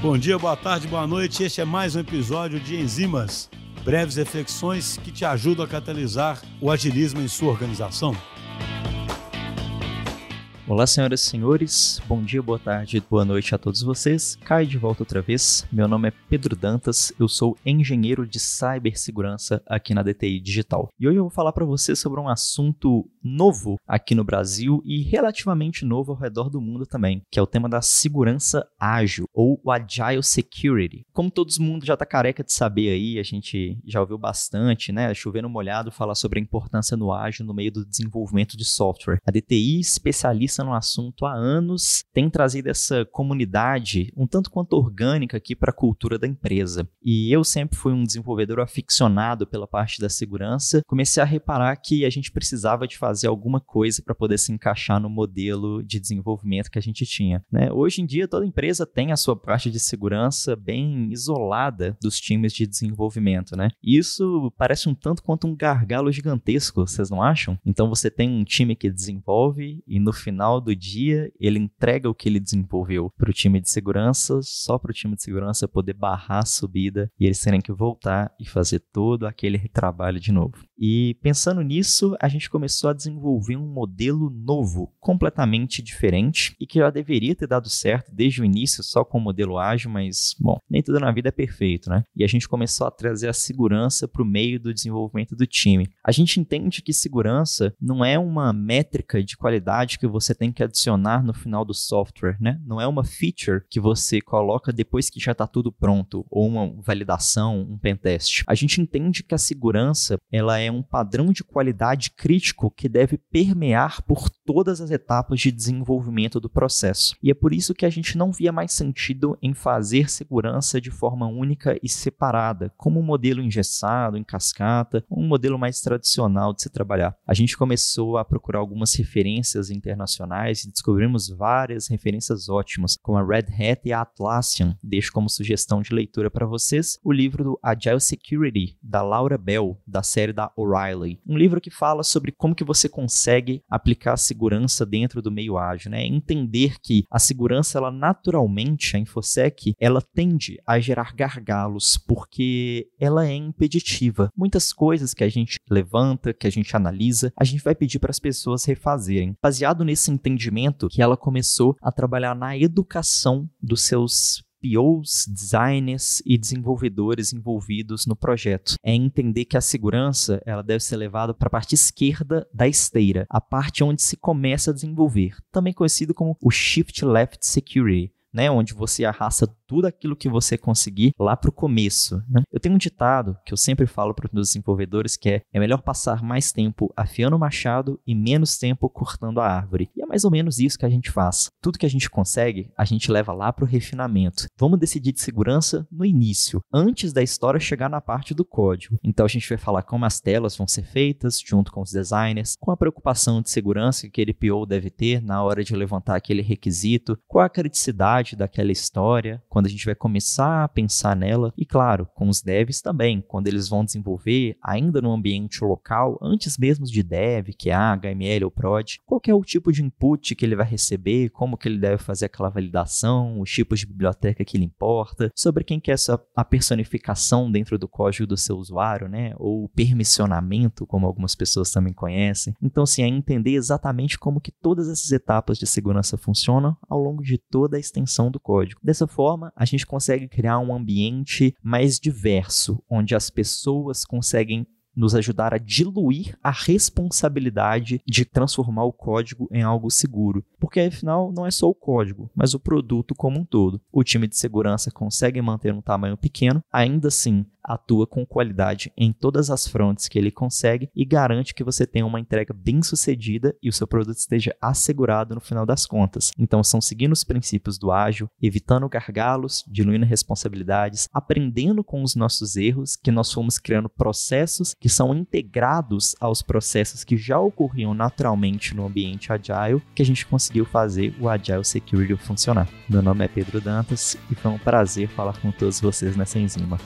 Bom dia, boa tarde, boa noite. Este é mais um episódio de Enzimas, breves reflexões que te ajudam a catalisar o agilismo em sua organização. Olá, senhoras e senhores, bom dia, boa tarde, boa noite a todos vocês. Cai de volta outra vez. Meu nome é Pedro Dantas, eu sou engenheiro de cibersegurança aqui na DTI Digital. E hoje eu vou falar para vocês sobre um assunto novo aqui no Brasil e relativamente novo ao redor do mundo também, que é o tema da segurança ágil ou o Agile Security. Como todo mundo já tá careca de saber aí, a gente já ouviu bastante, né, chovendo molhado falar sobre a importância no ágil no meio do desenvolvimento de software. A DTI, especialista no assunto há anos, tem trazido essa comunidade um tanto quanto orgânica aqui para a cultura da empresa. E eu sempre fui um desenvolvedor aficionado pela parte da segurança, comecei a reparar que a gente precisava de fazer alguma coisa para poder se encaixar no modelo de desenvolvimento que a gente tinha. Né? Hoje em dia, toda empresa tem a sua parte de segurança bem isolada dos times de desenvolvimento. Né? Isso parece um tanto quanto um gargalo gigantesco, vocês não acham? Então você tem um time que desenvolve e no final final do dia, ele entrega o que ele desenvolveu para o time de segurança, só para o time de segurança poder barrar a subida e eles terem que voltar e fazer todo aquele trabalho de novo. E pensando nisso, a gente começou a desenvolver um modelo novo, completamente diferente e que já deveria ter dado certo desde o início só com o modelo ágil, mas, bom, nem tudo na vida é perfeito, né? E a gente começou a trazer a segurança para o meio do desenvolvimento do time. A gente entende que segurança não é uma métrica de qualidade que você tem que adicionar no final do software, né? Não é uma feature que você coloca depois que já está tudo pronto, ou uma validação, um pentest. A gente entende que a segurança ela é um padrão de qualidade crítico que deve permear por todas as etapas de desenvolvimento do processo. E é por isso que a gente não via mais sentido em fazer segurança de forma única e separada, como um modelo engessado, em cascata, um modelo mais tradicional de se trabalhar. A gente começou a procurar algumas referências internacionais internacionais e descobrimos várias referências ótimas, como a Red Hat e a Atlassian. Deixo como sugestão de leitura para vocês o livro do Agile Security, da Laura Bell, da série da O'Reilly. Um livro que fala sobre como que você consegue aplicar a segurança dentro do meio ágil, né? Entender que a segurança, ela naturalmente, a InfoSec, ela tende a gerar gargalos, porque ela é impeditiva. Muitas coisas que a gente levanta, que a gente analisa, a gente vai pedir para as pessoas refazerem. Baseado nesse entendimento que ela começou a trabalhar na educação dos seus POs, designers e desenvolvedores envolvidos no projeto. É entender que a segurança ela deve ser levada para a parte esquerda da esteira, a parte onde se começa a desenvolver, também conhecido como o Shift Left Security. Né, onde você arrasta tudo aquilo que você conseguir lá para o começo. Né? Eu tenho um ditado que eu sempre falo para os meus desenvolvedores que é: é melhor passar mais tempo afiando o machado e menos tempo cortando a árvore. E é mais ou menos isso que a gente faz. Tudo que a gente consegue, a gente leva lá para o refinamento. Vamos decidir de segurança no início, antes da história chegar na parte do código. Então a gente vai falar como as telas vão ser feitas, junto com os designers, com a preocupação de segurança que aquele PO deve ter na hora de levantar aquele requisito, qual a criticidade daquela história, quando a gente vai começar a pensar nela, e claro, com os devs também, quando eles vão desenvolver ainda no ambiente local, antes mesmo de dev, que é HML ou prod, qual é o tipo de input que ele vai receber, como que ele deve fazer aquela validação, os tipos de biblioteca que ele importa, sobre quem que é essa, a personificação dentro do código do seu usuário, né, ou permissionamento, como algumas pessoas também conhecem. Então, assim, é entender exatamente como que todas essas etapas de segurança funcionam ao longo de toda a extensão do código. Dessa forma, a gente consegue criar um ambiente mais diverso, onde as pessoas conseguem nos ajudar a diluir a responsabilidade de transformar o código em algo seguro. Porque afinal não é só o código, mas o produto como um todo. O time de segurança consegue manter um tamanho pequeno, ainda assim atua com qualidade em todas as frontes que ele consegue e garante que você tenha uma entrega bem sucedida e o seu produto esteja assegurado no final das contas. Então, são seguindo os princípios do ágil, evitando gargalos, diluindo responsabilidades, aprendendo com os nossos erros, que nós fomos criando processos que são integrados aos processos que já ocorriam naturalmente no ambiente agile, que a gente conseguiu fazer o Agile Security funcionar. Meu nome é Pedro Dantas e foi um prazer falar com todos vocês nessa enzima.